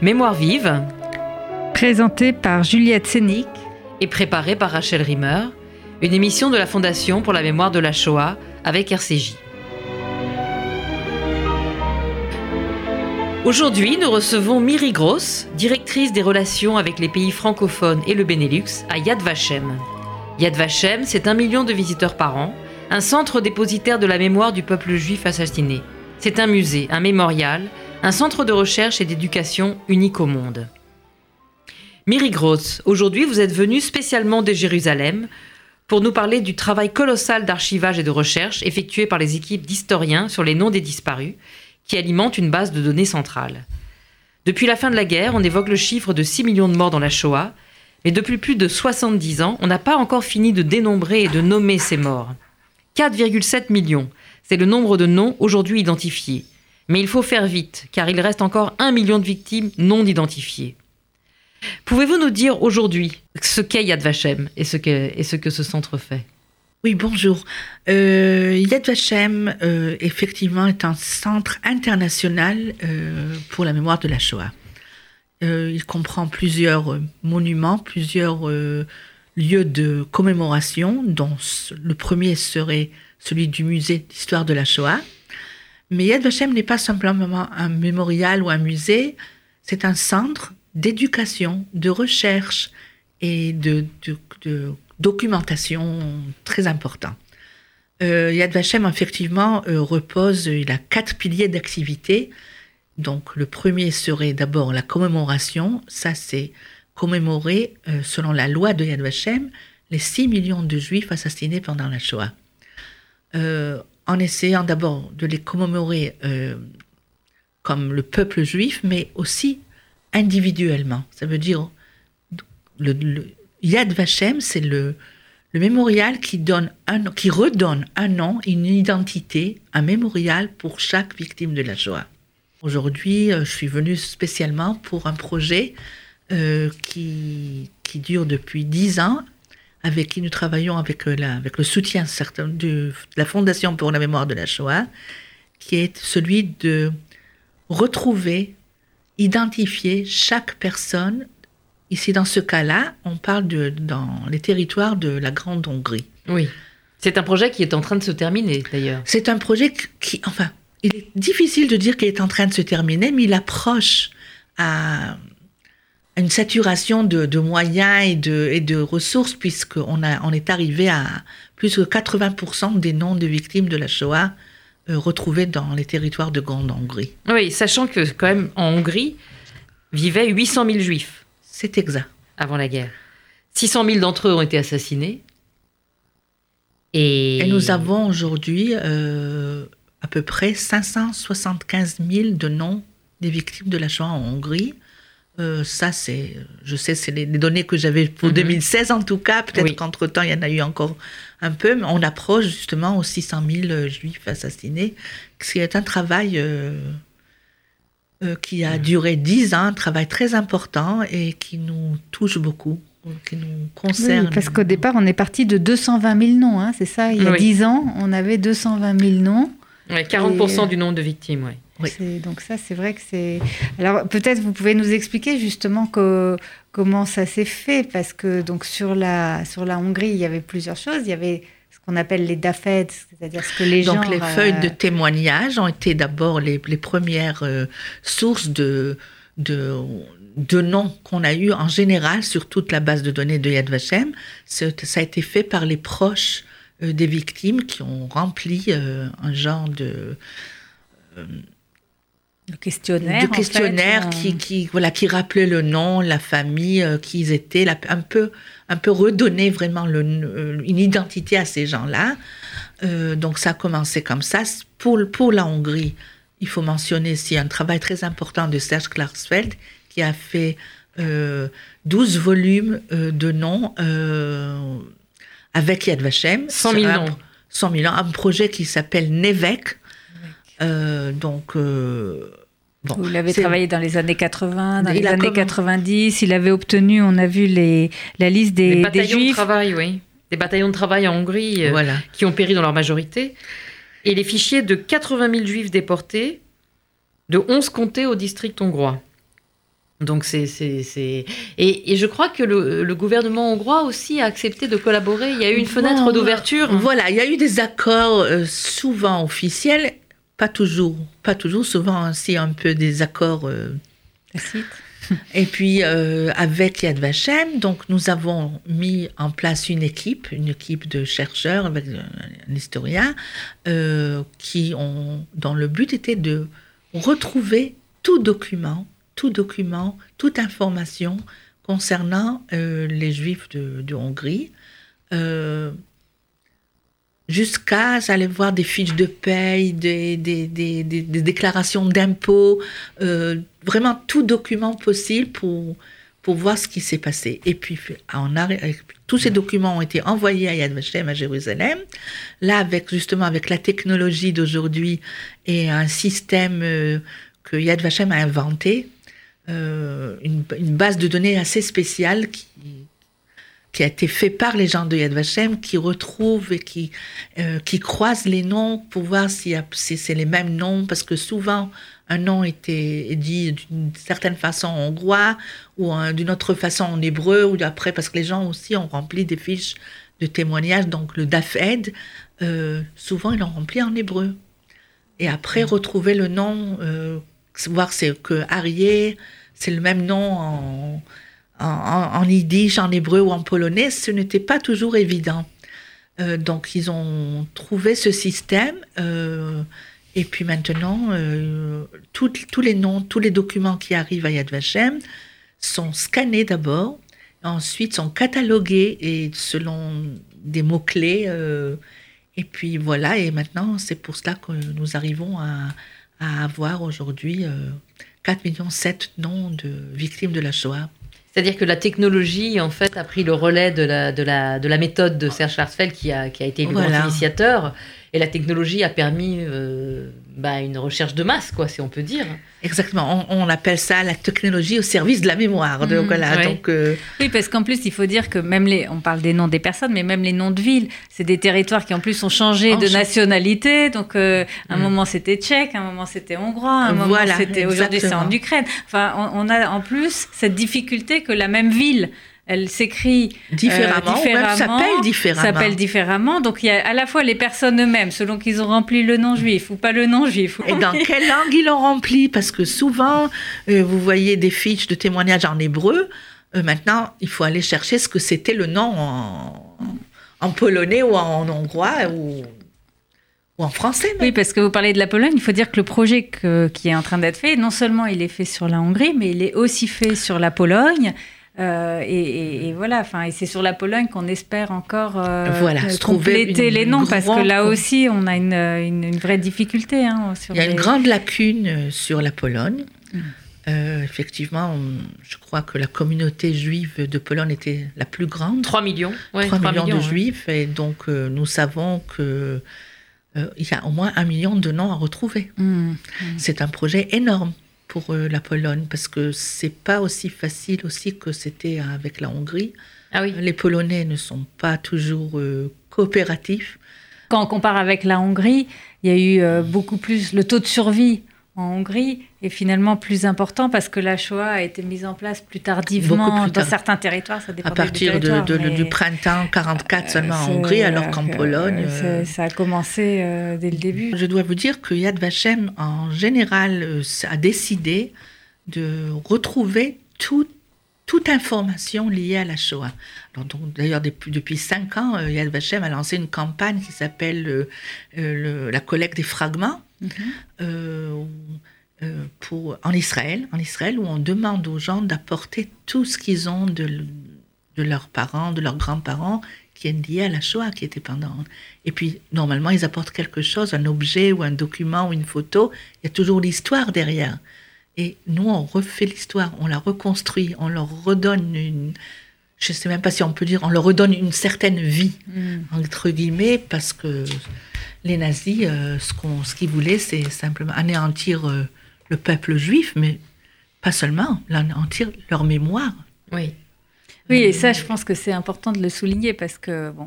Mémoire vive, Présentée par Juliette Sénic. et préparée par Rachel Rimmer, une émission de la Fondation pour la mémoire de la Shoah avec RCJ. Aujourd'hui, nous recevons Miri Gross, directrice des relations avec les pays francophones et le Benelux à Yad Vashem. Yad Vashem, c'est un million de visiteurs par an, un centre dépositaire de la mémoire du peuple juif assassiné. C'est un musée, un mémorial, un centre de recherche et d'éducation unique au monde. Miri Gross, aujourd'hui vous êtes venue spécialement de Jérusalem pour nous parler du travail colossal d'archivage et de recherche effectué par les équipes d'historiens sur les noms des disparus, qui alimentent une base de données centrale. Depuis la fin de la guerre, on évoque le chiffre de 6 millions de morts dans la Shoah, mais depuis plus de 70 ans, on n'a pas encore fini de dénombrer et de nommer ces morts. 4,7 millions, c'est le nombre de noms aujourd'hui identifiés. Mais il faut faire vite, car il reste encore un million de victimes non identifiées. Pouvez-vous nous dire aujourd'hui ce qu'est Yad Vashem et ce que, et ce que ce centre fait? Oui, bonjour. Euh, Yad Vashem, euh, effectivement, est un centre international euh, pour la mémoire de la Shoah. Il comprend plusieurs monuments, plusieurs lieux de commémoration, dont le premier serait celui du musée d'histoire de la Shoah. Mais Yad Vashem n'est pas simplement un mémorial ou un musée, c'est un centre d'éducation, de recherche et de, documentation très important. Euh, Yad Vashem, effectivement, euh, repose, il a quatre piliers d'activité. Donc, le premier serait d'abord la commémoration. Ça, c'est commémorer, euh, selon la loi de Yad Vashem, les 6 millions de juifs assassinés pendant la Shoah. En essayant d'abord de les commémorer euh, comme le peuple juif, mais aussi individuellement. Ça veut dire Yad Vashem, c'est le, mémorial qui, donne qui redonne un nom, une identité, un mémorial pour chaque victime de la Shoah. Aujourd'hui, euh, je suis venue spécialement pour un projet euh, qui dure depuis dix ans, avec qui nous travaillons avec, euh, la- avec le soutien certain de, de la Fondation pour la mémoire de la Shoah, qui est celui de retrouver, identifier chaque personne. Ici, dans ce cas-là, on parle de, dans les territoires de la Grande Hongrie. Oui. C'est un projet qui est en train de se terminer d'ailleurs. C'est un projet qui, enfin, il est difficile de dire qu'il est en train de se terminer, mais il approche à une saturation de, de moyens et de, et de ressources, puisqu'on a, on est arrivé à plus de 80% des noms de victimes de la Shoah euh, retrouvés dans les territoires de Grande Hongrie. Oui, sachant que quand même en Hongrie vivaient 800 000 juifs C'est exact. avant la guerre. 600 000 d'entre eux ont été assassinés. Et, Et nous avons aujourd'hui euh, à peu près 575 000 de noms des victimes de la Shoah en Hongrie. Euh, ça, c'est, je sais, c'est les, les données que j'avais pour Mhm. 2016 en tout cas. Peut-être Oui. qu'entre-temps, il y en a eu encore un peu, mais on approche justement aux 600 000 juifs assassinés, ce qui est un travail euh, euh, qui a duré 10 ans, un travail très important et qui nous touche beaucoup, qui nous Oui, concerne. parce qu'au départ, on est parti de 220 000 noms, hein, c'est ça? Il y a Oui. 10 ans, on avait 220 000 noms. Ouais, 40% Et- du nombre de victimes, ouais. Oui. Donc ça, c'est vrai que c'est... Alors peut-être vous pouvez nous expliquer justement que- comment ça s'est fait, parce que donc sur la, sur la Hongrie, il y avait plusieurs choses. Il y avait ce qu'on appelle les DAFED, c'est-à-dire ce que les gens... Donc les euh, feuilles de témoignages ont été d'abord les, les premières euh, sources de, de, de noms qu'on a eu en général sur toute la base de données de Yad Vashem. Ça a été fait par les proches euh, des victimes qui ont rempli un genre de, le questionnaire. en fait, questionnaire on- qui, qui, voilà, qui rappelait le nom, la famille, euh, qui ils étaient, la- un, peu, un peu redonner vraiment le- euh, une identité à ces gens-là. Euh, donc ça a commencé comme ça. Pour, pour la Hongrie, il faut mentionner ici un travail très important de Serge Klarsfeld qui a fait euh, 12 volumes euh, de noms euh, avec Yad Vashem. 100 000 Un- noms. 100 000 ans. Un projet qui s'appelle Nevek. Euh, donc, euh, bon, Vous l'avez travaillé dans les années 80, dans Il les années commen- 90. Il avait obtenu, on a vu les, la liste des, Des des bataillons de travail, oui. Des bataillons de travail en Hongrie euh, Voilà. qui ont péri dans leur majorité. Et les fichiers de 80 000 juifs déportés de 11 comtés au district hongrois. Donc c'est c'est et, et, je crois que le, le, gouvernement hongrois aussi a accepté de collaborer. Il y a eu une fenêtre d'ouverture. Voilà, il y a eu des accords euh, souvent officiels, pas toujours, pas toujours, souvent aussi un peu des accords. Euh, et puis euh, avec Yad Vashem, donc nous avons mis en place une équipe, une équipe de chercheurs avec un historien, qui ont, dont le but était de retrouver tout document tout document, toute information concernant euh, les Juifs de, Hongrie, euh, jusqu'à aller voir des fiches de paye, des, des, déclarations d'impôts, euh, vraiment tout document possible pour, pour voir ce qui s'est passé. Et puis, en, tous ces documents ont été envoyés à Yad Vashem à Jérusalem. Là, avec justement avec la technologie d'aujourd'hui et un système que Yad Vashem a inventé, euh, une, base de données assez spéciale qui, qui a été fait par les gens de Yad Vashem, qui retrouvent et qui, euh, qui croisent les noms pour voir si, c'est les mêmes noms, parce que souvent un nom était dit d'une certaine façon en hongrois ou d'une autre façon en hébreu, ou après, parce que les gens aussi ont rempli des fiches de témoignages, donc le DAFED, euh, souvent ils l'ont rempli en hébreu. Et après, retrouver le nom, voir c'est que Arié, c'est le même nom en, en, yiddish, en hébreu ou en polonais, ce n'était pas toujours évident. Euh, donc ils ont trouvé ce système euh, et puis maintenant euh, tous les noms, tous les documents qui arrivent à Yad Vashem sont scannés d'abord, ensuite sont catalogués et selon des mots clés et puis voilà et maintenant c'est pour cela que nous arrivons à, avoir aujourd'hui 4 millions 7 noms de victimes de la Shoah. C'est-à-dire que la technologie, en fait, a pris le relais de la, de la, de la méthode de Serge Schwarzfeld, qui a, qui a été le grand initiateur. Et la technologie a permis euh, bah, une recherche de masse, quoi, si on peut dire. Exactement. On, appelle ça la technologie au service de la mémoire. donc, mmh, donc, euh, Oui, parce qu'en plus, il faut dire que même les, on parle des noms des personnes, mais même les noms de villes, c'est des territoires qui en plus ont changé de nationalité. Donc, euh, un mmh. moment c'était tchèque, un moment c'était hongrois, un moment c'était aujourd'hui c'est en Ukraine. Enfin, on, a en plus cette difficulté que la même ville elle s'écrit différemment, euh, s'appelle différemment. S'appelle différemment. Donc il y a à la fois les personnes eux-mêmes, selon qu'ils ont rempli le nom juif ou pas le nom juif. Et dans quelle langue ils l'ont rempli? Parce que souvent, euh, vous voyez des fiches de témoignages en hébreu. Euh, maintenant, il faut aller chercher ce que c'était le nom en, polonais ou en hongrois ou ou en français. Oui, parce que vous parlez de la Pologne, il faut dire que le projet qui est en train d'être fait, non seulement il est fait sur la Hongrie, mais il est aussi fait sur la Pologne. Euh, et, voilà, enfin, et c'est sur la Pologne qu'on espère encore euh, voilà, compléter les noms, parce que là aussi, on a une, une, vraie difficulté. Hein, Il y a une grande lacune euh, sur la Pologne. Mm. effectivement, je crois que la communauté juive de Pologne était la plus grande. 3 millions. 3, millions, de juifs. Et donc, nous savons que il y a au moins un million de noms à retrouver. Mm. C'est un projet énorme pour euh, la Pologne parce que c'est pas aussi facile aussi que c'était avec la Hongrie. Ah oui. Les Polonais ne sont pas toujours euh, coopératifs. Quand on compare avec la Hongrie, il y a eu euh, beaucoup plus le taux de survie en Hongrie est finalement plus important parce que la Shoah a été mise en place plus tardivement dans certains territoires. Ça à partir de, du printemps 44 seulement en Hongrie, alors qu'en Pologne. ça a commencé dès le début. Je dois vous dire que Yad Vashem, en général, a décidé de retrouver toute toute information liée à la Shoah. D'ailleurs, depuis, depuis, cinq ans, Yad Vashem a lancé une campagne qui s'appelle la collecte des fragments, euh, euh, en Israël, en Israël, où on demande aux gens d'apporter tout ce qu'ils ont de, de leurs parents, de leurs grands-parents, qui est lié à la Shoah, qui était pendant. Et puis, normalement, ils apportent quelque chose, un objet ou un document ou une photo. Il y a toujours l'histoire derrière. Et nous, on refait l'histoire, on la reconstruit, on leur redonne une. Je ne sais même pas si on peut dire, on leur redonne une certaine vie, mm. entre guillemets, parce que les nazis, euh, ce qu'ils voulaient, c'est simplement anéantir euh, le peuple juif, mais pas seulement, anéantir leur mémoire. Oui. Oui, et ça, je pense que c'est important de le souligner parce que, bon,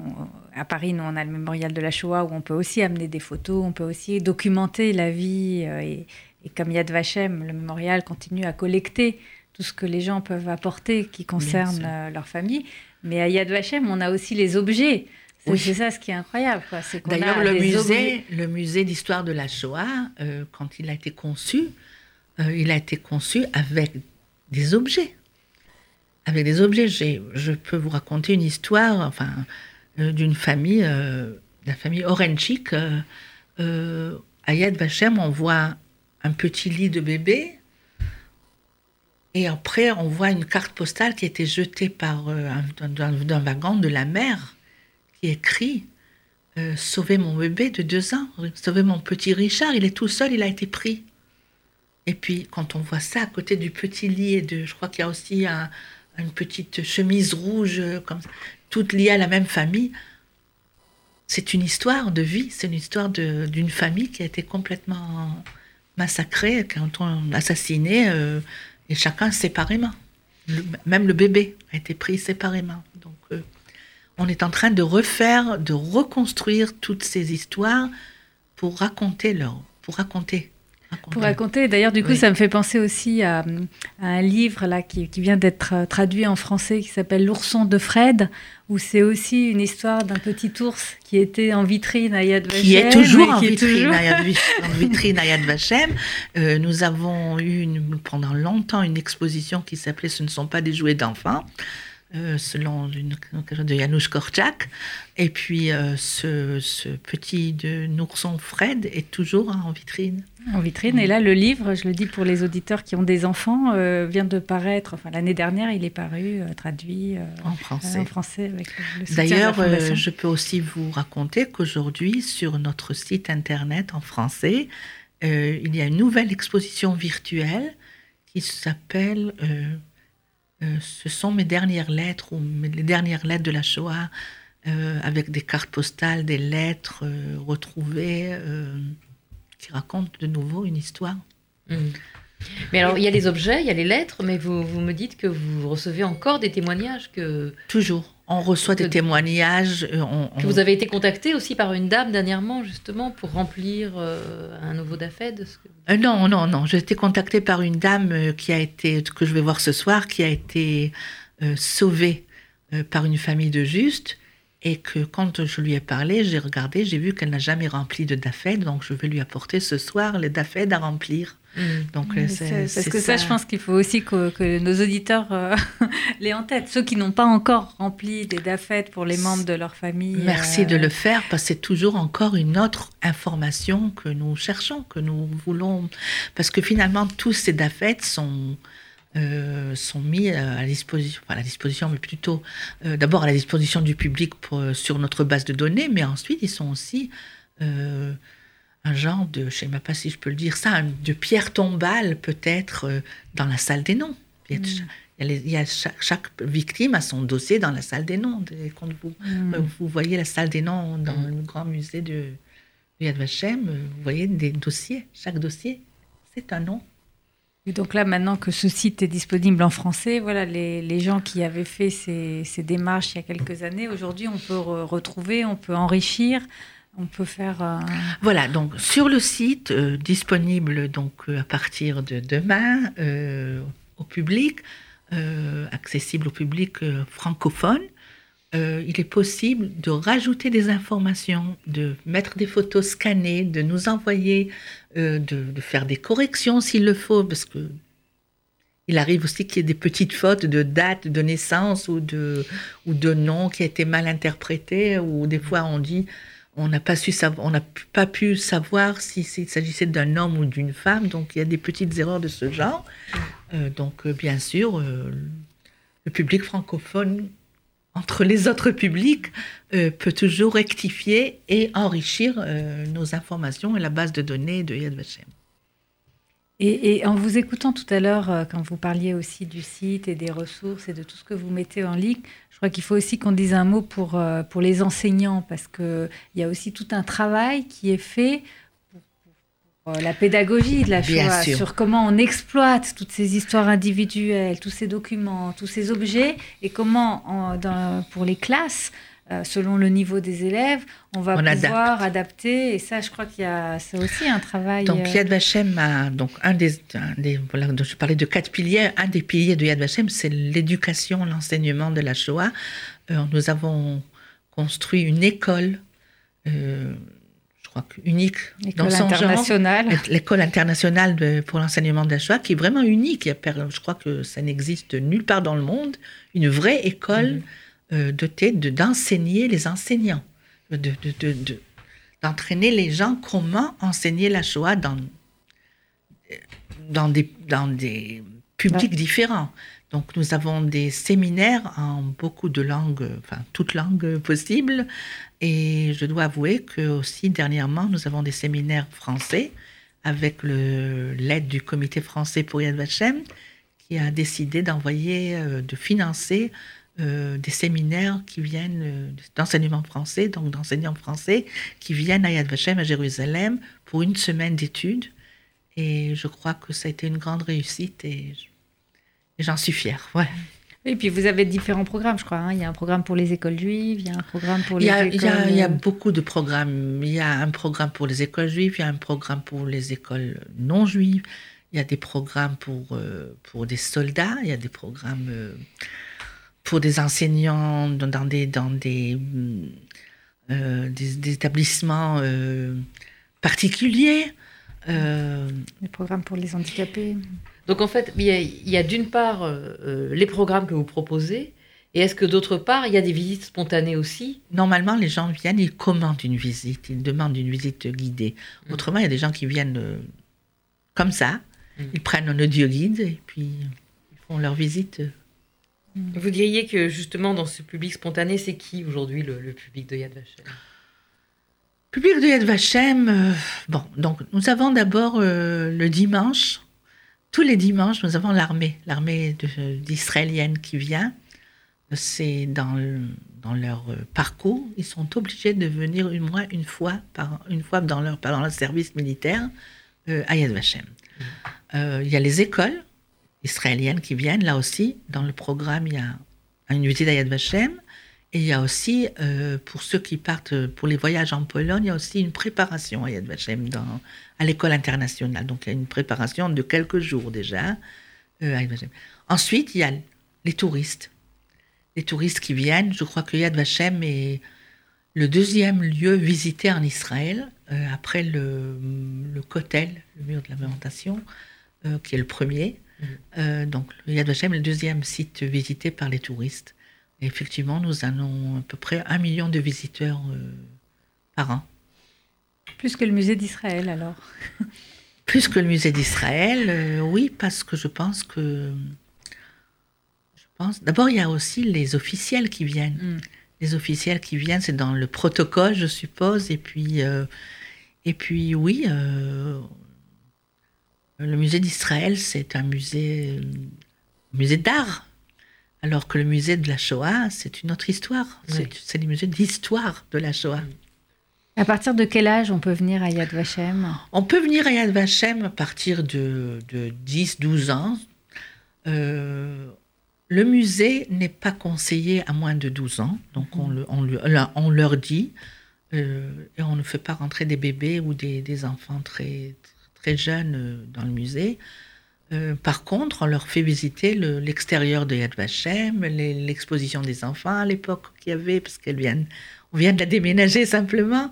à Paris, nous, on a le mémorial de la Shoah où on peut aussi amener des photos, on peut aussi documenter la vie. Euh, et, et, comme Yad Vashem, le mémorial continue à collecter tout ce que les gens peuvent apporter qui concerne leur famille. Mais à Yad Vashem, on a aussi les objets. C'est ça ce qui est incroyable. D'ailleurs, le, musée, le musée d'histoire de la Shoah, quand il a été conçu, il a été conçu avec des objets. Avec des objets. Je peux vous raconter une histoire enfin, d'une famille, la famille Orenchik. à Yad Vashem, on voit un petit lit de bébé. Et après, on voit une carte postale qui a été jetée par euh, d'un wagon de la mer, qui écrit euh, Sauvez mon bébé de deux ans, sauvez mon petit Richard, il est tout seul, il a été pris. Et puis, quand on voit ça à côté du petit lit, et de, je crois qu'il y a aussi une petite chemise rouge, euh, comme ça, toute liée à la même famille, c'est une histoire de vie, c'est une histoire d'une famille qui a été complètement massacrés, quand on assassiné, euh, et chacun séparément. même le bébé a été pris séparément. Donc, euh, on est en train de refaire, de reconstruire toutes ces histoires pour raconter leur, pour raconter pour raconter, d'ailleurs, du coup, ça me fait penser aussi à, un livre là qui, vient d'être euh, traduit en français qui s'appelle L'ourson de Fred, où c'est aussi une histoire d'un petit ours qui était en vitrine à Yad Vashem. Qui est toujours, en, vitrine À Yad, vitrine à Yad Vashem. Euh, nous avons eu pendant longtemps une exposition qui s'appelait Ce ne sont pas des jouets d'enfants. Euh, selon une de Janusz Korczak. Et puis, ce, ce, petit de ourson Fred est toujours en vitrine. En vitrine. Et là, le livre, je le dis pour les auditeurs qui ont des enfants, euh, vient de paraître. Enfin, l'année dernière, il est paru, euh, traduit euh, en français. en français avec le, D'ailleurs, je peux aussi vous raconter qu'aujourd'hui, sur notre site internet en français, il y a une nouvelle exposition virtuelle qui s'appelle Ce sont mes dernières lettres ou les dernières lettres de la Shoah, avec des cartes postales, des lettres retrouvées qui raconte de nouveau une histoire. Mm. Mais alors, il y a les objets, il y a les lettres, mais vous, vous, me dites que vous recevez encore des témoignages que... Toujours. On reçoit des témoignages. Euh, que vous avez été contacté aussi par une dame dernièrement, justement, pour remplir euh, un nouveau DAFED euh, Non, non, non. J'ai été contactée par une dame qui a été, que je vais voir ce soir, qui a été sauvée par une famille de justes et que quand je lui ai parlé, j'ai regardé, j'ai vu qu'elle n'a jamais rempli de DAFED, donc je vais lui apporter ce soir les DAFED à remplir. Mmh. Donc, c'est, parce que ça, je pense qu'il faut aussi que, nos auditeurs euh, l'aient en tête. Ceux qui n'ont pas encore rempli des DAFED pour les membres de leur famille. Merci euh, de le faire, parce que c'est toujours encore une autre information que nous cherchons, que nous voulons. Parce que finalement, tous ces DAFED sont euh, sont mis à la disposition, à la disposition, mais plutôt euh, d'abord à la disposition du public sur notre base de données, mais ensuite ils sont aussi euh, un genre de, je ne sais même pas si je peux le dire ça, de pierre tombale peut-être dans la salle des noms. Il y a, mm. chaque, victime a son dossier dans la salle des noms. Quand vous, mm. vous voyez la salle des noms dans mm. le grand musée de, Yad Vashem, vous voyez des dossiers. Chaque dossier, c'est un nom et donc là, maintenant que ce site est disponible en français, voilà, les, les gens qui avaient fait ces, ces, démarches il y a quelques années, aujourd'hui, on peut retrouver, on peut enrichir, on peut faire. Voilà, donc sur le site euh, disponible donc euh, à partir de demain euh, au public, accessible au public francophone. il est possible de rajouter des informations, de mettre des photos scannées, de nous envoyer euh, de, faire des corrections s'il le faut, parce que il arrive aussi qu'il y ait des petites fautes de date de naissance ou de, ou de nom qui a été mal interprété, ou des fois on dit on n'a pas, pu savoir s'il s'agissait d'un homme ou d'une femme, donc il y a des petites erreurs de ce genre. Euh, donc euh, bien sûr, le public francophone entre les autres publics euh, peut toujours rectifier et enrichir euh, nos informations et la base de données de Yad Vashem. Et, en vous écoutant tout à l'heure, euh, quand vous parliez aussi du site et des ressources et de tout ce que vous mettez en ligne, je crois qu'il faut aussi qu'on dise un mot pour, pour les enseignants, parce qu'il y a aussi tout un travail qui est fait euh, la pédagogie de la Shoah, sur comment on exploite toutes ces histoires individuelles, tous ces documents, tous ces objets, et comment, pour les classes, euh, selon le niveau des élèves, on va pouvoir adapter. Et ça, je crois qu'il y a c'est aussi un travail. Donc Yad Vashem a donc un des, voilà, je parlais de quatre piliers. Un des piliers de Yad Vashem, c'est l'éducation, l'enseignement de la Shoah. nous avons construit une école unique dans son internationale. genre. L'école internationale de, pour l'enseignement de la Shoah, qui est vraiment unique. Je crois que ça n'existe nulle part dans le monde. Une vraie école mm-hmm. Euh, dotée d'enseigner les enseignants, d'entraîner de, les gens comment enseigner la Shoah dans, dans, des, dans des publics différents. Donc nous avons des séminaires en beaucoup de langues, enfin toutes langues possibles. Et je dois avouer que aussi dernièrement, nous avons des séminaires français avec l'aide du comité français pour Yad Vashem qui a décidé d'envoyer, euh, de financer euh, des séminaires qui viennent euh, d'enseignement français, donc d'enseignants français, qui viennent à Yad Vashem à Jérusalem pour une semaine d'études. Et je crois que ça a été une grande réussite et j'en suis fière. Ouais. Et puis vous avez différents programmes, je crois. Hein. Il y a un programme pour les écoles juives, il y a un programme pour les écoles. Il y, a, beaucoup de programmes. Il y a un programme pour les écoles juives, il y a un programme pour les écoles non juives, il y a des programmes pour, euh, pour des soldats, il y a des programmes euh, pour des enseignants dans des, dans des, euh, des, établissements particuliers. des programmes pour les handicapés. Donc en fait, il y a, d'une part euh, euh, les programmes que vous proposez, et est-ce que d'autre part, il y a des visites spontanées aussi? Normalement, les gens viennent, ils commandent une visite, ils demandent une visite guidée. Mmh. Autrement, il y a des gens qui viennent euh, comme ça, mmh. ils prennent un audio guide et puis ils font leur visite. Mmh. Vous diriez que justement dans ce public spontané, c'est qui aujourd'hui le, public de Yad Vashem? Public de Yad Vashem, bon, donc nous avons d'abord le dimanche tous les dimanches, nous avons l'armée, l'armée d'israélienne qui vient. C'est dans, dans leur euh, parcours, ils sont obligés de venir une, moins une fois, par, une fois dans, leur, dans leur service militaire euh, à Yad Vashem. Mm. Euh, il y a les écoles israéliennes qui viennent, là aussi, dans le programme, il y a une visite à Yad Vashem. Et il y a aussi, pour ceux qui partent pour les voyages en Pologne, il y a aussi une préparation à Yad Vashem dans, à l'école internationale. Donc il y a une préparation de quelques jours déjà. Euh, Ensuite, il y a les touristes. Les touristes qui viennent, je crois que Yad Vashem est le deuxième lieu visité en Israël, euh, après le, le Kotel, le mur de lamentation, euh, qui est le premier. Mm-hmm. donc Yad Vashem est le deuxième site visité par les touristes. Et effectivement, nous avons à peu près un million de visiteurs par an. Plus que le musée d'Israël, alors Plus que le musée d'Israël, euh, oui, parce que je pense que. Je pense. D'abord, il y a aussi les officiels qui viennent. Mm. Les officiels qui viennent, c'est dans le protocole, je suppose. Et puis, euh, et puis oui, euh, le musée d'Israël, c'est un musée, musée d'art. Alors que le musée de la Shoah, c'est une autre histoire. C'est le musée d'histoire de la Shoah. À partir de quel âge on peut venir à Yad Vashem? On peut venir à Yad Vashem à partir de, 10-12 ans. Euh, le musée n'est pas conseillé à moins de 12 ans, donc on, on, leur dit, euh, et on ne fait pas rentrer des bébés ou des, enfants très, très jeunes euh, dans le musée. par contre, on leur fait visiter l'extérieur de Yad Vashem, l'exposition des enfants à l'époque qu'il y avait, parce qu'elles viennent on vient de la déménager simplement.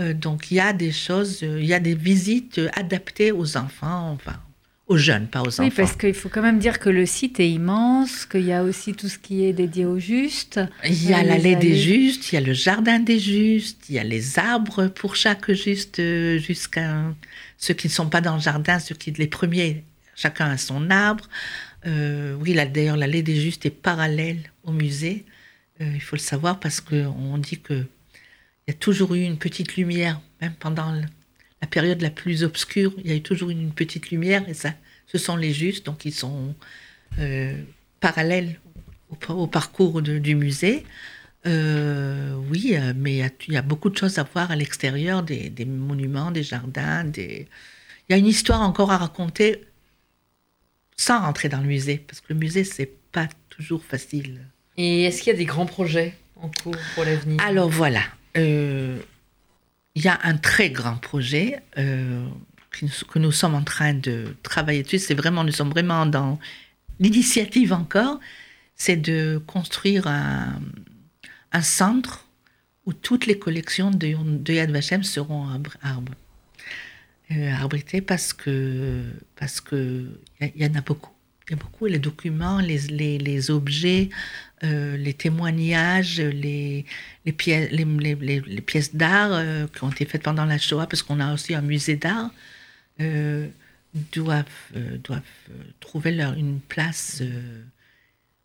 Euh, donc il y a des choses, euh, il y a des visites adaptées aux enfants, enfin aux jeunes, pas aux enfants. Oui, parce qu'il faut quand même dire que le site est immense, qu'il y a aussi tout ce qui est dédié aux justes. Il y a l'allée des justes, il y a le jardin des justes, il y a les arbres pour chaque juste, euh, jusqu'à ceux qui ne sont pas dans le jardin, ceux qui les premiers, chacun a son arbre. oui, d'ailleurs, l'allée des justes est parallèle au musée. Euh, il faut le savoir parce qu'on dit qu'il y a toujours eu une petite lumière, même pendant la période la plus obscure, il y a eu toujours une petite lumière, et ça, ce sont les justes, donc ils sont euh, parallèles au, parcours du musée. Euh, oui, mais il y, a, beaucoup de choses à voir à l'extérieur, des, des, monuments, des jardins. Des... Il y a une histoire encore à raconter sans rentrer dans le musée, parce que le musée, c'est pas toujours facile. Et est-ce qu'il y a des grands projets en cours pour l'avenir? Alors voilà, euh, il y a un très grand projet euh, que, nous, sommes en train de travailler dessus. C'est vraiment, nous sommes vraiment dans l'initiative encore. C'est de construire un, centre où toutes les collections de, Yad Vashem seront arbres, euh, arbritées parce que parce que il y, en a beaucoup. Il beaucoup les documents, les, objets, euh, les témoignages, les, pièces, les, pièces d'art euh, qui ont été faites pendant la Shoah, parce qu'on a aussi un musée d'art, euh, doivent, doivent trouver leur, une place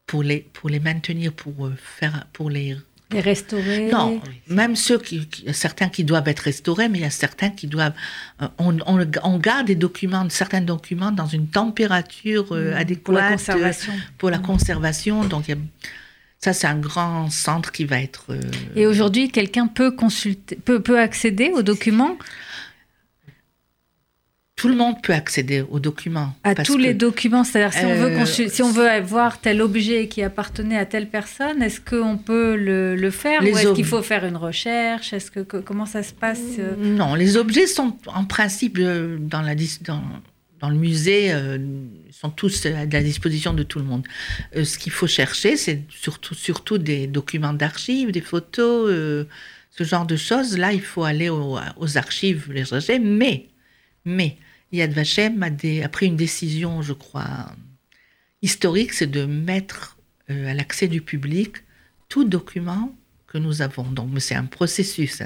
pour, les, pour les maintenir, pour, faire, pour les les restaurer Non, même ceux qui, qui, certains qui doivent être restaurés, mais il y a certains qui doivent. On, on, on garde des documents, certains documents dans une température euh, adéquate pour la conservation. Pour la conservation. Donc, il y a, ça, c'est un grand centre qui va être. Euh, Et aujourd'hui, quelqu'un peut consulter, peut, peut accéder aux documents? Tout le monde peut accéder aux documents. À tous les documents, c'est-à-dire si, euh, on veut si on veut voir tel objet qui appartenait à telle personne, est-ce qu'on peut le, le faire les ou est-ce qu'il faut faire une recherche? Est-ce que, que, comment ça se passe Non, les objets sont en principe euh, dans, la, dans, dans le musée, euh, sont tous à la disposition de tout le monde. Euh, ce qu'il faut chercher, c'est surtout, surtout des documents d'archives, des photos, euh, ce genre de choses. Là, il faut aller au, aux archives, les chercher, mais, mais Yad Vashem a, pris une décision, je crois, historique, c'est de mettre euh, à l'accès du public tout document que nous avons. Donc, c'est un processus.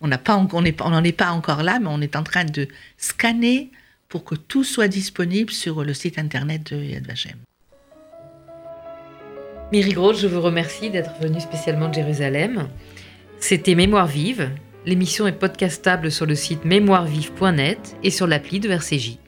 On n'en est pas encore là, mais on est en train de scanner pour que tout soit disponible sur le site internet de Yad Vashem. Miri Groth, je vous remercie d'être venue spécialement de Jérusalem. C'était Mémoire vive, L'émission est podcastable sur le site mémoirevive.net et sur l'appli de RCJ.